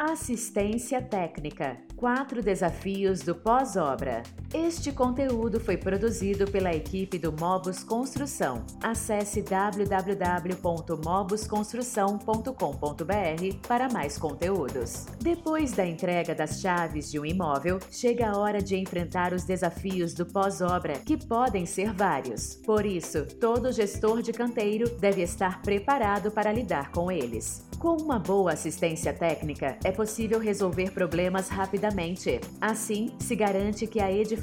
Assistência técnica. Quatro desafios do pós-obra. Este conteúdo foi produzido pela equipe do Mobus Construção. Acesse www.mobusconstrução.com.br para mais conteúdos. Depois da entrega das chaves de um imóvel, chega a hora de enfrentar os desafios do pós-obra, que podem ser vários. Por isso, todo gestor de canteiro deve estar preparado para lidar com eles. Com uma boa assistência técnica, é possível resolver problemas rapidamente. Assim, se garante que a edificação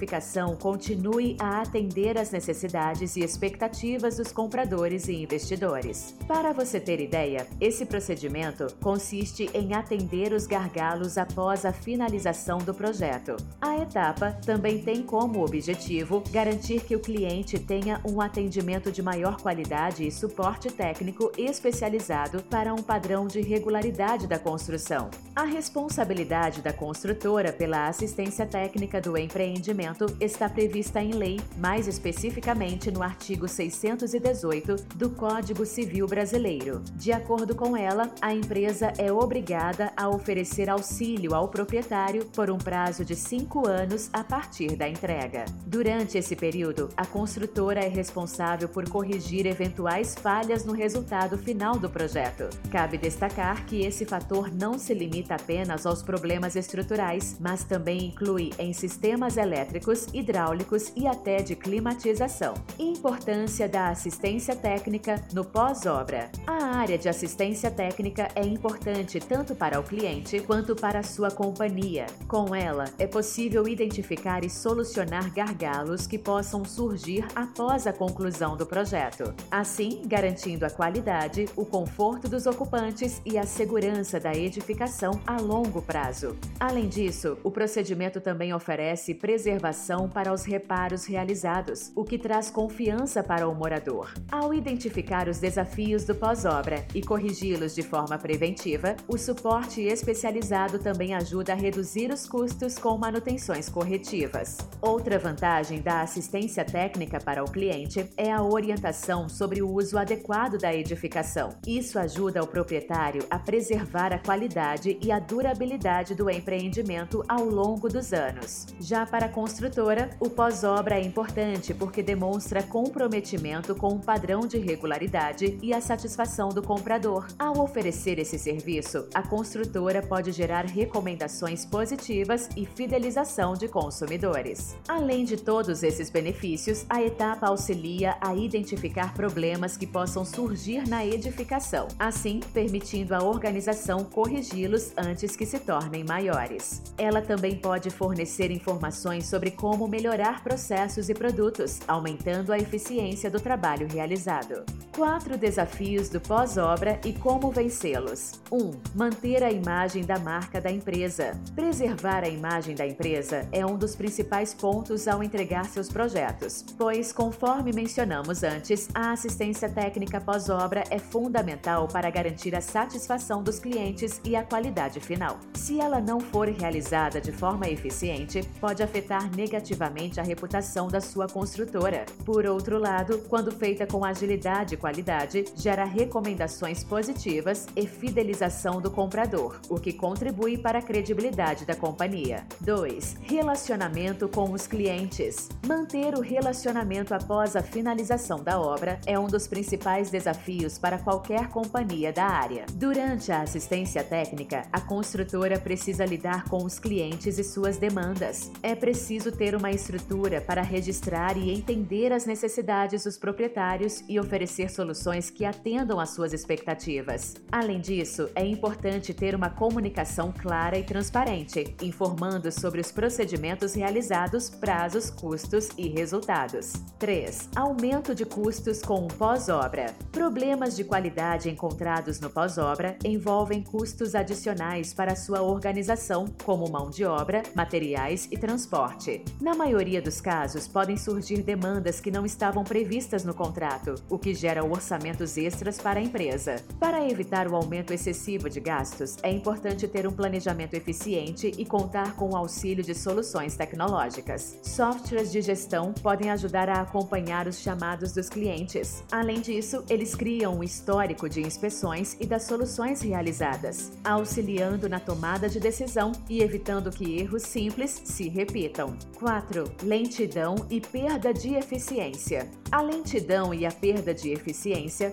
continue a atender às necessidades e expectativas dos compradores e investidores. Para você ter ideia, esse procedimento consiste em atender os gargalos após a finalização do projeto. A etapa também tem como objetivo garantir que o cliente tenha um atendimento de maior qualidade e suporte técnico especializado para um padrão de regularidade da construção. A responsabilidade da construtora pela assistência técnica do empreendimento está prevista em lei, mais especificamente no artigo 618 do Código Civil Brasileiro. De acordo com ela, a empresa é obrigada a oferecer auxílio ao proprietário por um prazo de cinco anos a partir da entrega. Durante esse período, a construtora é responsável por corrigir eventuais falhas no resultado final do projeto. Cabe destacar que esse fator não se limita apenas aos problemas estruturais, mas também inclui em sistemas elétricos, hidráulicos e até de climatização. Importância da assistência técnica no pós-obra. A área de assistência técnica é importante tanto para o cliente quanto para a sua companhia. Com ela, é possível identificar e solucionar gargalos que possam surgir após a conclusão do projeto. Assim, garantindo a qualidade, o conforto dos ocupantes e a segurança da edificação a longo prazo. Além disso, o procedimento também oferece preservação para os reparos realizados, o que traz confiança para o morador. Ao identificar os desafios do pós-obra e corrigi-los de forma preventiva, o suporte especializado também ajuda a reduzir os custos com manutenções corretivas. Outra vantagem da assistência técnica para o cliente é a orientação sobre o uso adequado da edificação. Isso ajuda o proprietário a preservar a qualidade e a durabilidade do empreendimento ao longo dos anos. Já para construtora, o pós-obra é importante porque demonstra comprometimento com o padrão de regularidade e a satisfação do comprador. Ao oferecer esse serviço, a construtora pode gerar recomendações positivas e fidelização de consumidores. Além de todos esses benefícios, a etapa auxilia a identificar problemas que possam surgir na edificação, assim permitindo a organização corrigi-los antes que se tornem maiores. Ela também pode fornecer informações sobre como melhorar processos e produtos, aumentando a eficiência do trabalho realizado. Quatro desafios do pós-obra e como vencê-los. 1. Um, manter a imagem da marca da empresa. Preservar a imagem da empresa é um dos principais pontos ao entregar seus projetos, pois, conforme mencionamos antes, a assistência técnica pós-obra é fundamental para garantir a satisfação dos clientes e a qualidade final. Se ela não for realizada de forma eficiente, pode afetar negativamente a reputação da sua construtora. Por outro lado, quando feita com agilidade qualidade, gera recomendações positivas e fidelização do comprador, o que contribui para a credibilidade da companhia. 2. Relacionamento com os clientes. Manter o relacionamento após a finalização da obra é um dos principais desafios para qualquer companhia da área. Durante a assistência técnica, a construtora precisa lidar com os clientes e suas demandas. É preciso ter uma estrutura para registrar e entender as necessidades dos proprietários e oferecer soluções que atendam às suas expectativas. Além disso, é importante ter uma comunicação clara e transparente, informando sobre os procedimentos realizados, prazos, custos e resultados. 3. Aumento de custos com o pós-obra. Problemas de qualidade encontrados no pós-obra envolvem custos adicionais para sua organização, como mão de obra, materiais e transporte. Na maioria dos casos, podem surgir demandas que não estavam previstas no contrato, o que gera orçamentos extras para a empresa. Para evitar o aumento excessivo de gastos, é importante ter um planejamento eficiente e contar com o auxílio de soluções tecnológicas. Softwares de gestão podem ajudar a acompanhar os chamados dos clientes. Além disso, eles criam um histórico de inspeções e das soluções realizadas, auxiliando na tomada de decisão e evitando que erros simples se repitam. 4. Lentidão e perda de eficiência. A lentidão e a perda de eficiência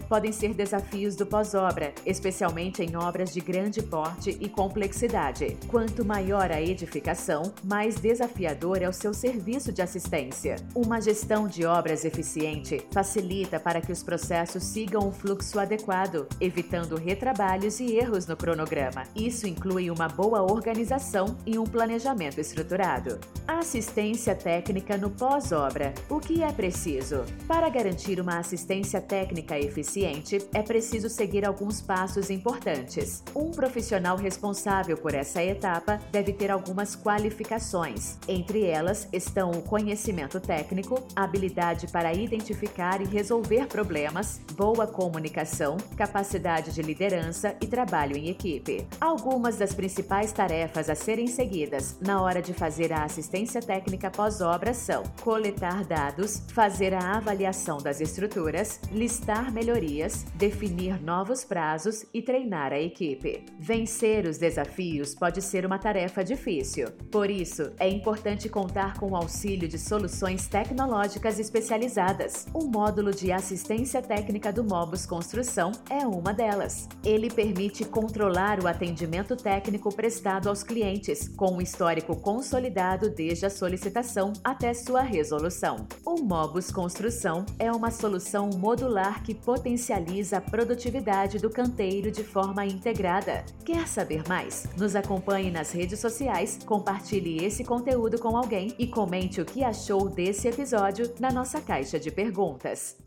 podem ser desafios do pós-obra, especialmente em obras de grande porte e complexidade. Quanto maior a edificação, mais desafiador é o seu serviço de assistência. Uma gestão de obras eficiente facilita para que os processos sigam um fluxo adequado, evitando retrabalhos e erros no cronograma. Isso inclui uma boa organização e um planejamento estruturado. Assistência técnica no pós-obra. O que é preciso? Para garantir uma assistência técnica eficiente, é preciso seguir alguns passos importantes. Um profissional responsável por essa etapa deve ter algumas qualificações. Entre elas estão o conhecimento técnico, habilidade para identificar e resolver problemas, boa comunicação, capacidade de liderança e trabalho em equipe. Algumas das principais tarefas a serem seguidas na hora de fazer a assistência técnica pós-obra são coletar dados, fazer a avaliação das estruturas, listar melhorias, definir novos prazos e treinar a equipe. Vencer os desafios pode ser uma tarefa difícil. Por isso, é importante contar com o auxílio de soluções tecnológicas especializadas. O módulo de assistência técnica do Mobus Construção é uma delas. Ele permite controlar o atendimento técnico prestado aos clientes, com um histórico consolidado desde a solicitação até sua resolução. O Mobus Construção é uma solução modular que potencializa a produtividade do canteiro de forma integrada. Quer saber mais? Nos acompanhe nas redes sociais, compartilhe esse conteúdo com alguém e comente o que achou desse episódio na nossa caixa de perguntas.